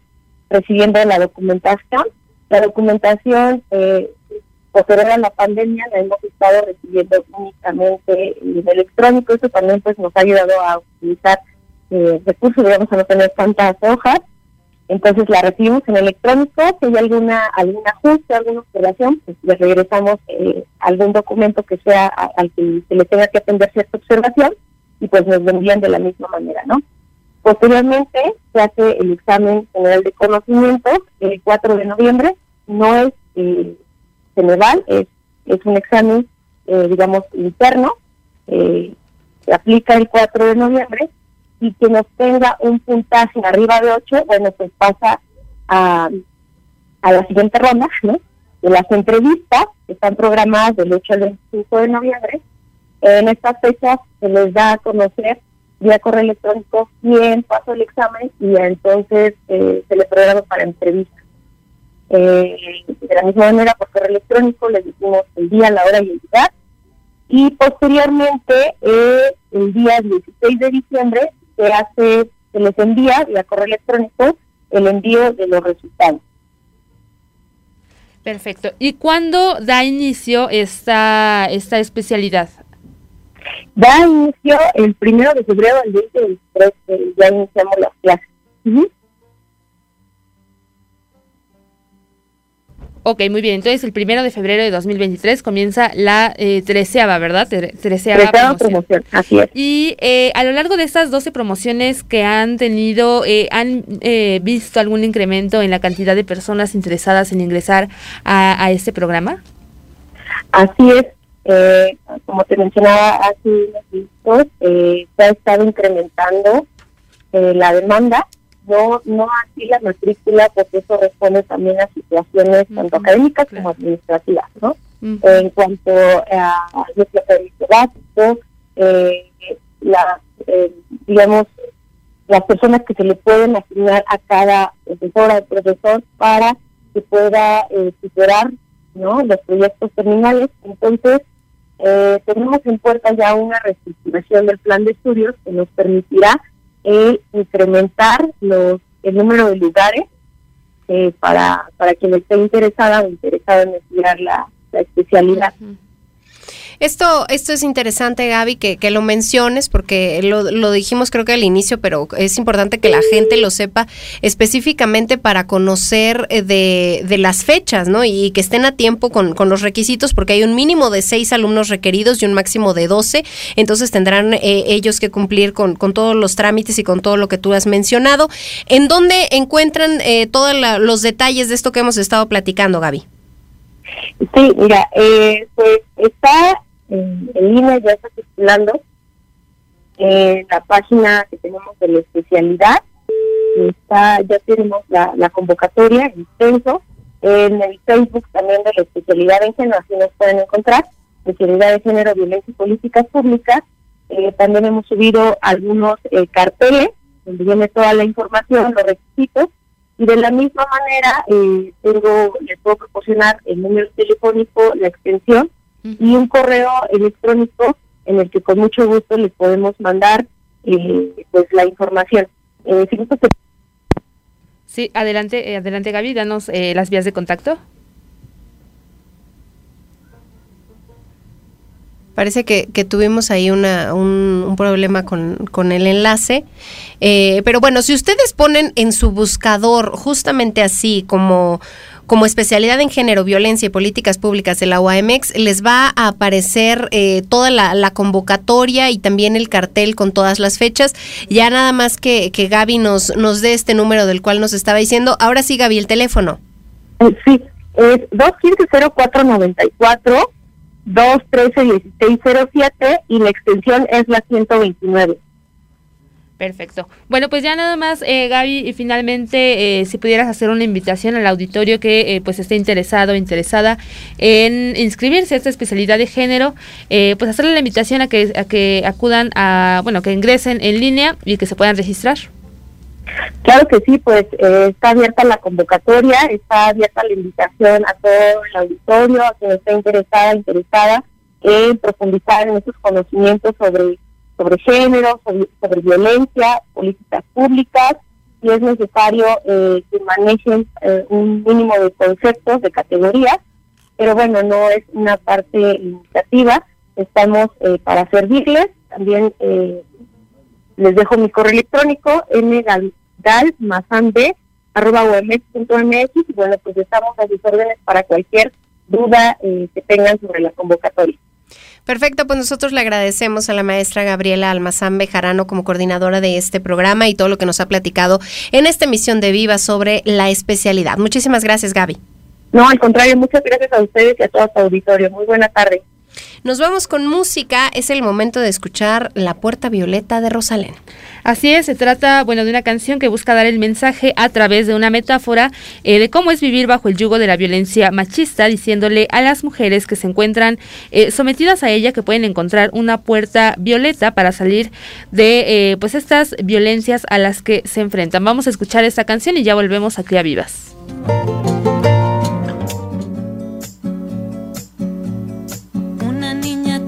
recibiendo la documentación. La documentación eh, posterior a la pandemia la hemos estado recibiendo únicamente en electrónico. Eso también pues nos ha ayudado a utilizar eh, recursos, digamos, a no tener tantas hojas. Entonces la recibimos en electrónico. Si hay alguna algún ajuste, alguna observación, pues le regresamos eh, algún documento que sea al que se le tenga que atender cierta observación y pues nos lo envían de la misma manera, ¿no? Posteriormente se hace el examen general de conocimientos el 4 de noviembre. No es eh, general, es, es un examen, eh, digamos, interno. eh, se aplica el 4 de noviembre y quien obtenga un puntaje arriba de 8, bueno, pues pasa a, a la siguiente ronda, ¿no? De las entrevistas que están programadas del 8 al 25 de noviembre. En estas fechas se les da a conocer vía correo electrónico quién pasó el examen y entonces eh, se le programa para entrevista. Eh, de la misma manera, por correo electrónico les decimos el día, la hora y el lugar. Y posteriormente, eh, el día 16 de diciembre, se hace, se les envía vía correo electrónico el envío de los resultados. Perfecto. ¿Y cuándo da inicio esta, esta especialidad? Da inicio el primero de febrero del 2023, eh, ya iniciamos las clases. Ok, muy bien. Entonces, el primero de febrero de 2023 comienza la eh, treceava, ¿verdad? Tre- Treceava promoción. promoción, así es. Y eh, a lo largo de estas 12 promociones que han tenido, eh, ¿han eh, visto algún incremento en la cantidad de personas interesadas en ingresar a, a este programa? Así es, eh, como te mencionaba hace unos minutos, eh, se ha estado incrementando eh, la demanda, no no así la matrícula, porque eso responde también a situaciones tanto académicas claro. como administrativas, ¿no? En cuanto a nuestro servicio básico, eh, la, eh, digamos, las personas que se le pueden asignar a cada profesora o profesor para que pueda eh, superar ¿no? los proyectos terminales. Entonces, eh, tenemos en puerta ya una reestructuración del plan de estudios que nos permitirá eh, incrementar los, el número de lugares eh, para, para quien esté interesada o interesado en estudiar la, la especialidad. Esto, esto es interesante, Gaby, que, que lo menciones, porque lo, lo, dijimos creo que al inicio, pero es importante que la gente lo sepa específicamente para conocer eh, de, de las fechas, ¿no? Y, que estén a tiempo con, con, los requisitos, porque hay un mínimo de seis alumnos requeridos y un máximo de doce, entonces tendrán eh, ellos que cumplir con, con, todos los trámites y con todo lo que tú has mencionado. ¿En dónde encuentran eh, todos los detalles de esto que hemos estado platicando, Gaby? Sí, mira, eh, pues está en, línea, ya está circulando en la página que tenemos de la especialidad. Está, ya tenemos la, convocatoria en extenso. En el Facebook también de la especialidad en género, así nos pueden encontrar, especialidad de género, violencia y políticas públicas. Eh, también hemos subido algunos eh, carteles donde viene toda la información, los requisitos, y de la misma manera eh, tengo, les puedo proporcionar el número telefónico, la extensión y un correo electrónico en el que con mucho gusto les podemos mandar eh, pues la información. Eh, sí, adelante, eh, adelante Gaby, danos eh, las vías de contacto. Parece que, que tuvimos ahí una, un, un problema con, con, el enlace. Eh, pero bueno, si ustedes ponen en su buscador justamente así como como especialidad en género, violencia y políticas públicas de la UAMX, les va a aparecer eh, toda la, convocatoria y también el cartel con todas las fechas. Ya nada más que, que Gaby nos, nos dé este número del cual nos estaba diciendo. Ahora sí, Gaby, el teléfono. Sí, es 215-0494. 213-1607 y la extensión es la 129. Perfecto. Bueno, pues ya nada más, eh, Gaby, y finalmente, eh, si pudieras hacer una invitación al auditorio que eh, pues esté interesado interesada en inscribirse a esta especialidad de género, eh, pues hacerle la invitación a que, a que acudan a, bueno, que ingresen en línea y que se puedan registrar. Claro que sí, pues eh, está abierta la convocatoria, está abierta la invitación a todo el auditorio, a quien esté interesada, interesada en profundizar en esos conocimientos sobre sobre género, sobre, violencia, políticas públicas, y es necesario eh, que manejen eh, un mínimo de conceptos, de categorías, pero bueno, no es una parte limitativa, estamos eh, para servirles, también eh, les dejo mi correo electrónico mgalmazande arroba mx y bueno, pues estamos a sus órdenes para cualquier duda eh, que tengan sobre la convocatoria. Perfecto, pues nosotros le agradecemos a la maestra Gabriela Almazán Bejarano como coordinadora de este programa y todo lo que nos ha platicado en esta emisión de Viva sobre la especialidad. Muchísimas gracias, Gaby. No, al contrario, muchas gracias a ustedes y a todo su auditorio. Muy buena tarde. Nos vamos con música, es el momento de escuchar La Puerta Violeta de Rosalén. Así es, se trata, bueno, de una canción que busca dar el mensaje a través de una metáfora eh, de cómo es vivir bajo el yugo de la violencia machista, diciéndole a las mujeres que se encuentran eh, sometidas a ella que pueden encontrar una puerta violeta para salir de eh, pues estas violencias a las que se enfrentan. Vamos a escuchar esta canción y ya volvemos aquí a Vivas.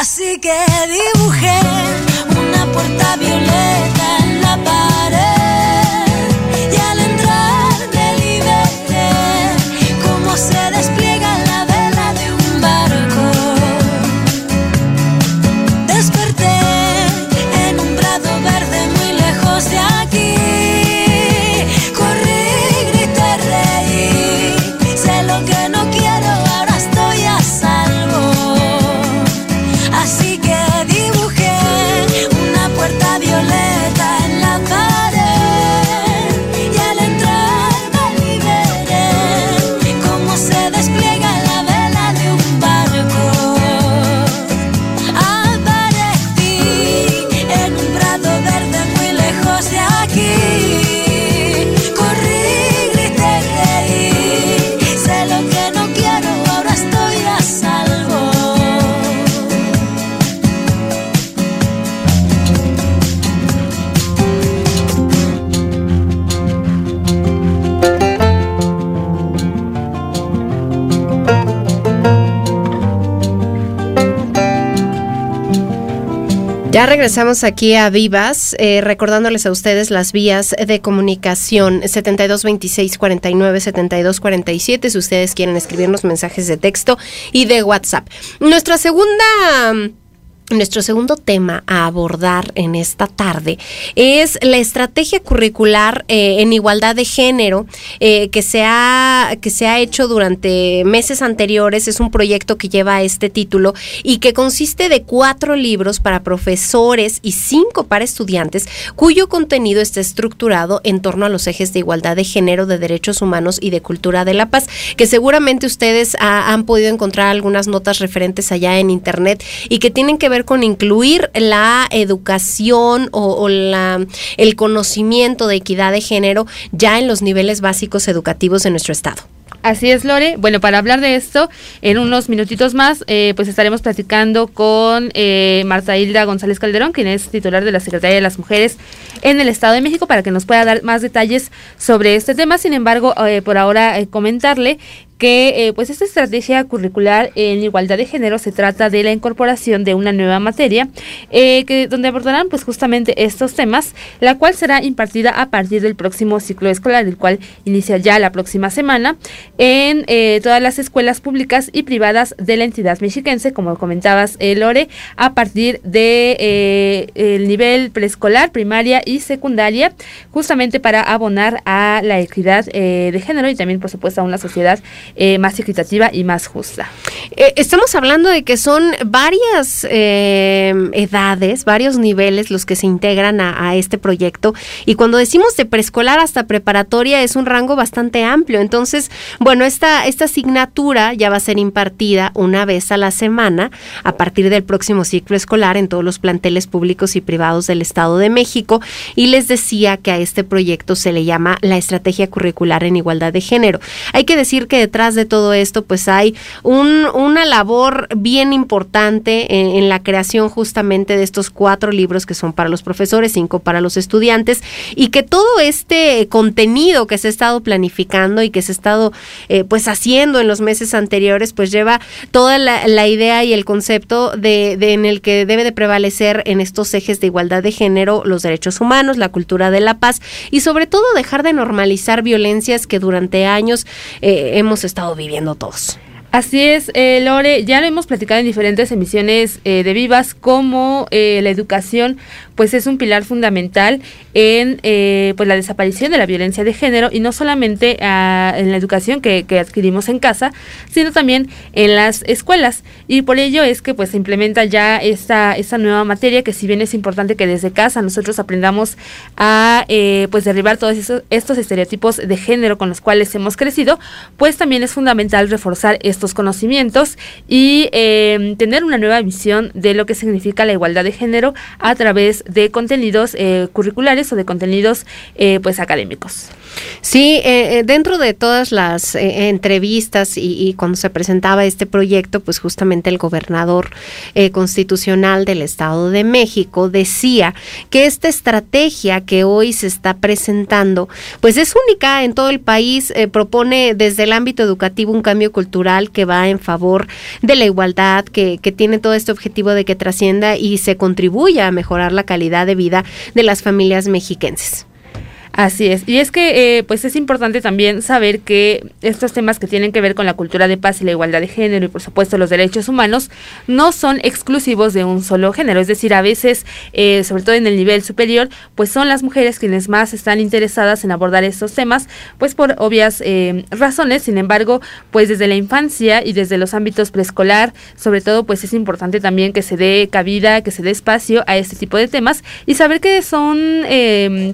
Así que dibujé una puerta violeta Ya regresamos aquí a Vivas, eh, recordándoles a ustedes las vías de comunicación 7226 49 72 47 si ustedes quieren escribirnos mensajes de texto y de WhatsApp. Nuestra segunda nuestro segundo tema a abordar en esta tarde es la estrategia curricular eh, en igualdad de género eh, que, se ha, que se ha hecho durante meses anteriores. Es un proyecto que lleva este título y que consiste de cuatro libros para profesores y cinco para estudiantes, cuyo contenido está estructurado en torno a los ejes de igualdad de género, de derechos humanos y de cultura de la paz, que seguramente ustedes ha- han podido encontrar algunas notas referentes allá en internet y que tienen que ver con incluir la educación o, la, el conocimiento de equidad de género ya en los niveles básicos educativos de nuestro estado. Así es, Lore. Bueno, para hablar de esto, en unos minutitos más, eh, pues estaremos platicando con eh, Marta Hilda González Calderón, quien es titular de la Secretaría de las Mujeres en el Estado de México, para que nos pueda dar más detalles sobre este tema. Sin embargo, eh, por ahora eh, comentarle que eh, pues esta estrategia curricular en igualdad de género se trata de la incorporación de una nueva materia eh, que donde abordarán pues justamente estos temas la cual será impartida a partir del próximo ciclo escolar el cual inicia ya la próxima semana en eh, todas las escuelas públicas y privadas de la entidad mexiquense como comentabas eh, Lore a partir de eh, el nivel preescolar primaria y secundaria justamente para abonar a la equidad de género y también por supuesto a una sociedad eh, más equitativa y más justa. Eh, estamos hablando de que son varias eh, edades, varios niveles los que se integran a, a este proyecto y cuando decimos de preescolar hasta preparatoria es un rango bastante amplio. Entonces, bueno, esta, esta asignatura ya va a ser impartida una vez a la semana a partir del próximo ciclo escolar en todos los planteles públicos y privados del Estado de México y les decía que a este proyecto se le llama la estrategia curricular en igualdad de género. Hay que decir que detrás de todo esto pues hay un, una labor bien importante en, la creación justamente de estos cuatro libros que son para los profesores, cinco para los estudiantes y que todo este contenido que se ha estado planificando y que se ha estado eh, pues haciendo en los meses anteriores pues lleva toda la, la idea y el concepto de, de en el que debe de prevalecer en estos ejes de igualdad de género los derechos humanos, la cultura de la paz y sobre todo dejar de normalizar violencias que durante años eh, hemos estado viviendo todos. Así es, eh, Lore, ya lo hemos platicado en diferentes emisiones eh, de Vivas, como eh, la educación pues es un pilar fundamental en eh, pues la desaparición de la violencia de género y no solamente ah, en la educación que, que adquirimos en casa, sino también en las escuelas. Y por ello es que pues se implementa ya esta, esta nueva materia que si bien es importante que desde casa nosotros aprendamos a eh, pues derribar todos esos- estos estereotipos de género con los cuales hemos crecido, pues también es fundamental reforzar estos conocimientos y eh, tener una nueva visión de lo que significa la igualdad de género a través de contenidos eh, curriculares o de contenidos eh, pues académicos. Sí, eh, eh, dentro de todas las eh, entrevistas y, cuando se presentaba este proyecto, pues justamente el gobernador eh, constitucional del Estado de México decía que esta estrategia que hoy se está presentando, pues es única en todo el país, eh, propone desde el ámbito educativo un cambio cultural que va en favor de la igualdad, que, que tiene todo este objetivo de que trascienda y se contribuya a mejorar la calidad de vida de las familias mexiquenses. Así es. Y es que, eh, pues es importante también saber que estos temas que tienen que ver con la cultura de paz y la igualdad de género y, por supuesto, los derechos humanos, no son exclusivos de un solo género. Es decir, a veces, eh, sobre todo en el nivel superior, pues son las mujeres quienes más están interesadas en abordar estos temas, pues por obvias eh, razones. Sin embargo, pues desde la infancia y desde los ámbitos preescolar, sobre todo, pues es importante también que se dé cabida, que se dé espacio a este tipo de temas y saber que son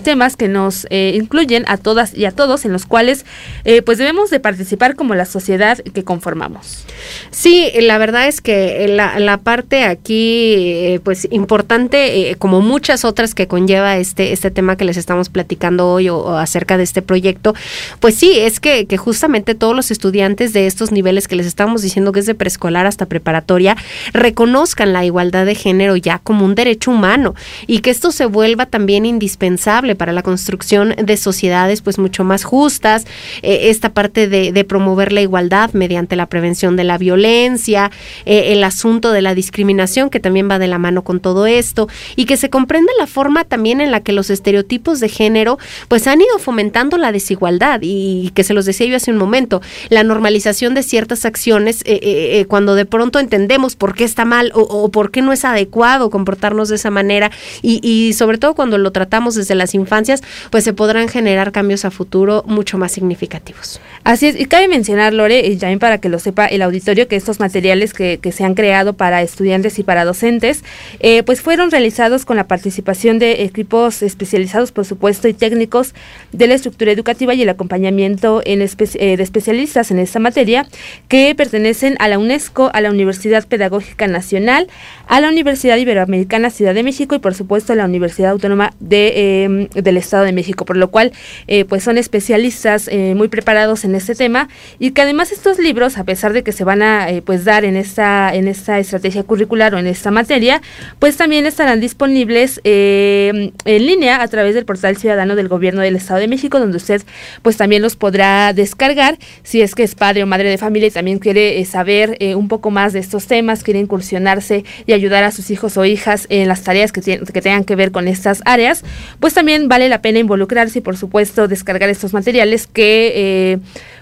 temas que nos eh, incluyen a todas y a todos en los cuales eh, pues debemos de participar como la sociedad que conformamos. Sí, la verdad es que la, parte aquí eh, pues importante eh, como muchas otras que conlleva este, este tema que les estamos platicando hoy o, o acerca de este proyecto, pues sí, es que, que justamente todos los estudiantes de estos niveles que les estamos diciendo que es de preescolar hasta preparatoria reconozcan la igualdad de género ya como un derecho humano y que esto se vuelva también indispensable para la construcción de sociedades pues mucho más justas, eh, esta parte de, promover la igualdad mediante la prevención de la violencia, eh, el asunto de la discriminación que también va de la mano con todo esto y que se comprenda la forma también en la que los estereotipos de género pues han ido fomentando la desigualdad. Y, que se los decía yo hace un momento, la normalización de ciertas acciones eh, cuando de pronto entendemos por qué está mal o, por qué no es adecuado comportarnos de esa manera y sobre todo cuando lo tratamos desde las infancias pues se podrán generar cambios a futuro mucho más significativos. Así es, y cabe mencionar, Lore, y también para que lo sepa el auditorio, que estos materiales que, que se han creado para estudiantes y para docentes, eh, pues fueron realizados con la participación de equipos especializados, por supuesto, y técnicos de la estructura educativa y el acompañamiento eh, de especialistas en esta materia, que pertenecen a la UNESCO, a la Universidad Pedagógica Nacional, a la Universidad Iberoamericana Ciudad de México y, por supuesto, a la Universidad Autónoma de, eh, del Estado de México, por lo cual, eh, pues son especialistas eh, muy preparados en este tema y que además estos libros, a pesar de que se van a eh, pues dar en esta en esta estrategia curricular o en esta materia, pues también estarán disponibles en línea a través del portal ciudadano del Gobierno del Estado de México, donde usted pues también los podrá descargar si es que es padre o madre de familia y también quiere saber un poco más de estos temas, quiere incursionarse y ayudar a sus hijos o hijas en las tareas que, que tengan que ver con estas áreas, pues también vale la pena involucrarse y por supuesto descargar estos materiales que eh,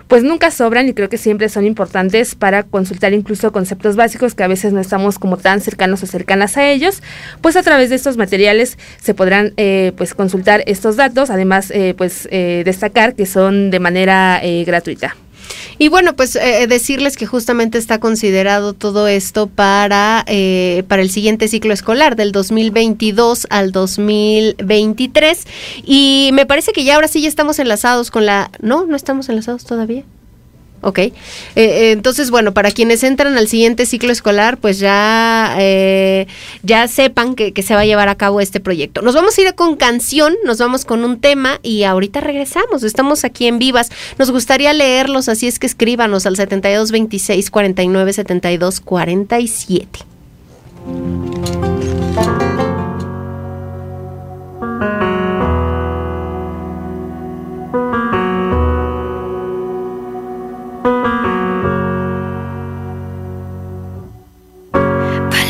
pues nunca sobran y creo que siempre son importantes para consultar incluso conceptos básicos que a veces no estamos como tan cercanos o cercanas a ellos, pues a través de estos materiales se podrán eh, pues consultar estos datos, además eh, pues eh, destacar que son de manera eh, gratuita. Y bueno, pues eh, decirles que justamente está considerado todo esto para, eh, para el siguiente ciclo escolar, del 2022 al 2023. Y me parece que ya ahora sí ya estamos enlazados con la... No, no estamos enlazados todavía. Ok. Eh, eh, entonces, bueno, para quienes entran al siguiente ciclo escolar, pues ya, eh, ya sepan que, que, se va a llevar a cabo este proyecto. Nos vamos a ir con canción, nos vamos con un tema y ahorita regresamos. Estamos aquí en Vivas. Nos gustaría leerlos, así es que escríbanos al 72 26 49 72 47.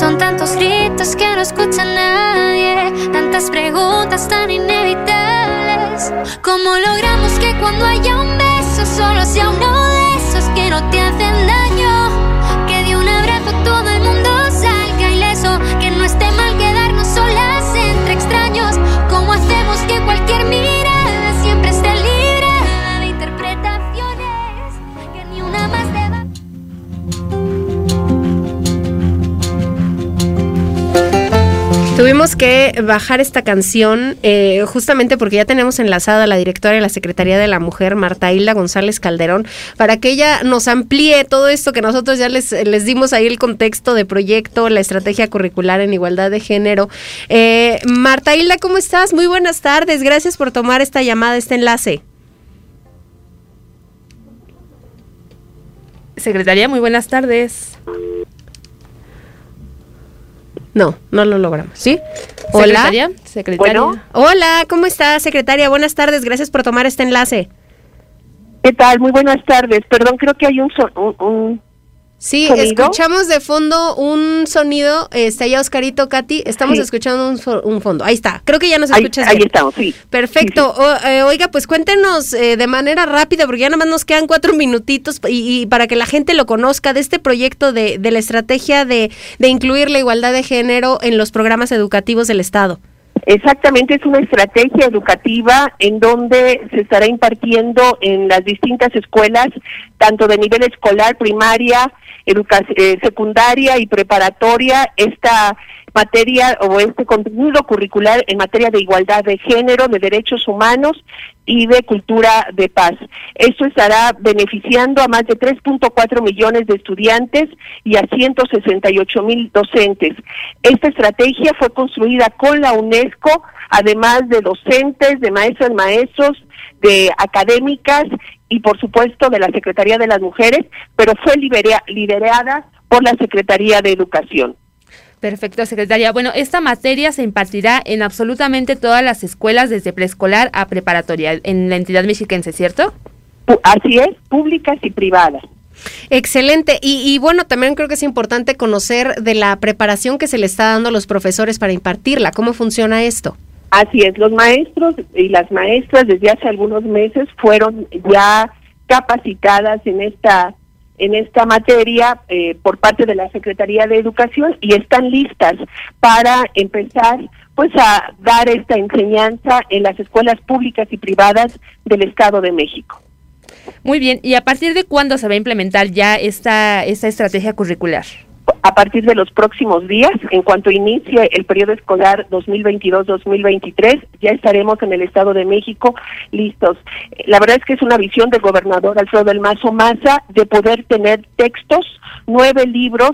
Son tantos gritos que no escucha nadie, tantas preguntas tan inevitables. ¿Cómo logramos que cuando haya un beso solo sea uno de esos que no te hacen daño? Que de un abrazo todo el mundo salga ileso, que no esté mal quedarnos solas entre extraños. Tuvimos que bajar esta canción eh, justamente porque ya tenemos enlazada a la directora de la Secretaría de la Mujer, Marta Hilda González Calderón, para que ella nos amplíe todo esto que nosotros ya les, dimos ahí el contexto de proyecto, la estrategia curricular en igualdad de género. Eh, Marta Hilda, ¿cómo estás? Muy buenas tardes. Gracias por tomar esta llamada, este enlace. Secretaría, muy buenas tardes. No, no lo logramos, ¿sí? Hola. Hola. Secretaria. Bueno. Hola, ¿cómo está, secretaria? Buenas tardes, gracias por tomar este enlace. ¿Qué tal? Muy buenas tardes. Perdón, creo que hay un, so- un, un- Sí, ¿Sonido? escuchamos de fondo un sonido, está allá Oscarito, Katy, estamos Sí. escuchando un, fo- un fondo, ahí está, creo que ya nos ahí, escuchas ahí bien. estamos, sí. Perfecto. O- eh, oiga, pues cuéntenos eh, de manera rápida, porque ya nada más nos quedan cuatro minutitos y, y para que la gente lo conozca de este proyecto de, de la estrategia de, de incluir la igualdad de género en los programas educativos del Estado. Exactamente, es una estrategia educativa en donde se estará impartiendo en las distintas escuelas, tanto de nivel escolar, primaria, eh, secundaria y preparatoria, esta materia o este contenido curricular en materia de igualdad de género, de derechos humanos y de cultura de paz. Esto estará beneficiando a más de 3.4 millones de estudiantes y a 168 mil docentes. Esta estrategia fue construida con la UNESCO, además de docentes, de maestras, maestros, de académicas y por supuesto de la Secretaría de las Mujeres, pero fue liderada por la Secretaría de Educación. Perfecto, secretaria. Bueno, esta materia se impartirá en absolutamente todas las escuelas desde preescolar a preparatoria en la entidad mexiquense, ¿cierto? Así es, públicas y privadas. Excelente. Y, y bueno, también creo que es importante conocer de la preparación que se le está dando a los profesores para impartirla. ¿Cómo funciona esto? Así es, los maestros y las maestras desde hace algunos meses fueron ya capacitadas en esta en esta materia eh, por parte de la Secretaría de Educación y están listas para empezar pues a dar esta enseñanza en las escuelas públicas y privadas del Estado de México. Muy bien. ¿Y a partir de cuándo se va a implementar ya esta, esta estrategia curricular? A partir de los próximos días, en cuanto inicie el periodo escolar 2022-2023, ya estaremos en el Estado de México listos. La verdad es que es una visión del gobernador Alfredo del Mazo Maza de poder tener textos, nueve libros,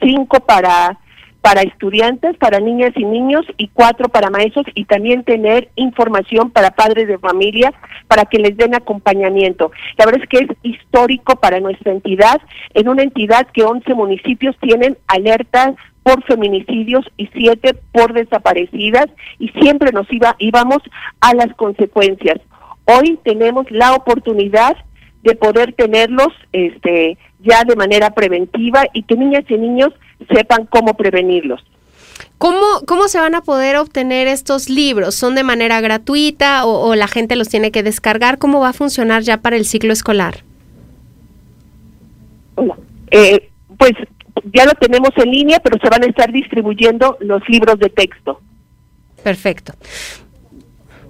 cinco para para estudiantes, para niñas y niños y cuatro para maestros y también tener información para padres de familia para que les den acompañamiento. La verdad es que es histórico para nuestra entidad, en una entidad que 11 municipios tienen alertas por feminicidios y siete por desaparecidas y siempre nos iba íbamos a las consecuencias. Hoy tenemos la oportunidad de poder tenerlos este ya de manera preventiva y que niñas y niños sepan cómo prevenirlos. ¿Cómo, ¿Cómo se van a poder obtener estos libros? ¿Son de manera gratuita o, o la gente los tiene que descargar? ¿Cómo va a funcionar ya para el ciclo escolar? Hola. Eh, pues ya lo tenemos en línea, pero se van a estar distribuyendo los libros de texto. Perfecto.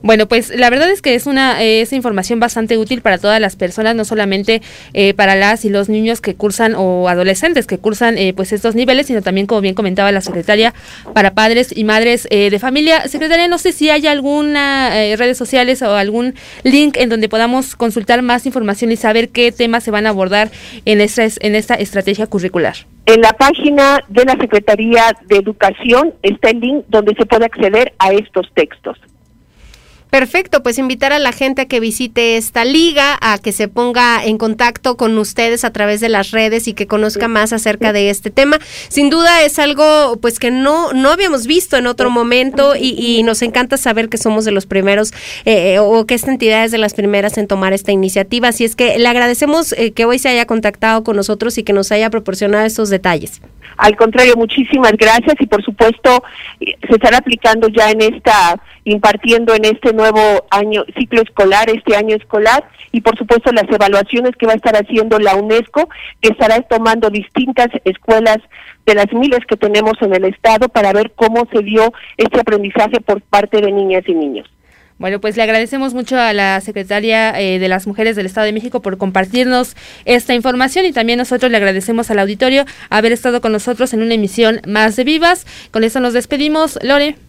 Bueno, pues la verdad es que es una información bastante útil para todas las personas, no solamente eh, para las y los niños que cursan o adolescentes que cursan eh, pues estos niveles, sino también, como bien comentaba la secretaria, para padres y madres eh, de familia. Secretaria, no sé si hay alguna eh, redes sociales o algún link en donde podamos consultar más información y saber qué temas se van a abordar en esta, es- en esta estrategia curricular. En la página de la Secretaría de Educación está el link donde se puede acceder a estos textos. Perfecto, pues invitar a la gente a que visite esta liga, a que se ponga en contacto con ustedes a través de las redes y que conozca más acerca de este tema. Sin duda es algo pues que no, no habíamos visto en otro momento y, nos encanta saber que somos de los primeros eh, o que esta entidad es de las primeras en tomar esta iniciativa. Así es que le agradecemos eh, que hoy se haya contactado con nosotros y que nos haya proporcionado estos detalles. Al contrario, muchísimas gracias y por supuesto eh, se estará aplicando ya en esta, impartiendo en este nuevo año, ciclo escolar, este año escolar y por supuesto las evaluaciones que va a estar haciendo la UNESCO, que estará tomando distintas escuelas de las miles que tenemos en el estado para ver cómo se dio este aprendizaje por parte de niñas y niños. Bueno, pues le agradecemos mucho a la secretaria eh, de las Mujeres del Estado de México por compartirnos esta información y también nosotros le agradecemos al auditorio haber estado con nosotros en una emisión más de Vivas. Con eso nos despedimos. Lore.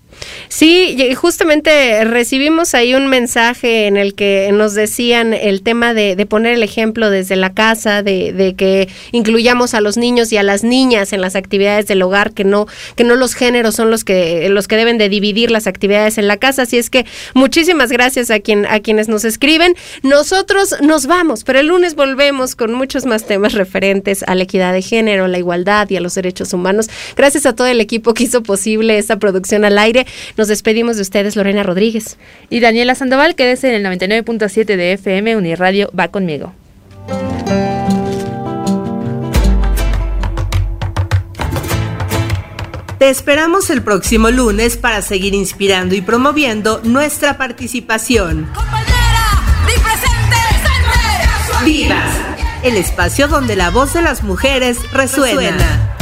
Sí, justamente recibimos ahí un mensaje en el que nos decían el tema de, poner el ejemplo desde la casa, de, que incluyamos a los niños y a las niñas en las actividades del hogar, que no, que no los géneros son los que, los que deben de dividir las actividades en la casa. Así es que muchísimas gracias a quien, a quienes nos escriben. Nosotros nos vamos, pero el lunes volvemos con muchos más temas referentes a la equidad de género, la igualdad y a los derechos humanos. Gracias a todo el equipo que hizo posible esta producción al aire. Nos despedimos de ustedes, Lorena Rodríguez. Y Daniela Sandoval, quédese en el 99.7 de FM Uniradio Va conmigo. Te esperamos el próximo lunes para seguir inspirando y promoviendo nuestra participación. ¡Vivas! El espacio donde la voz de las mujeres resuena.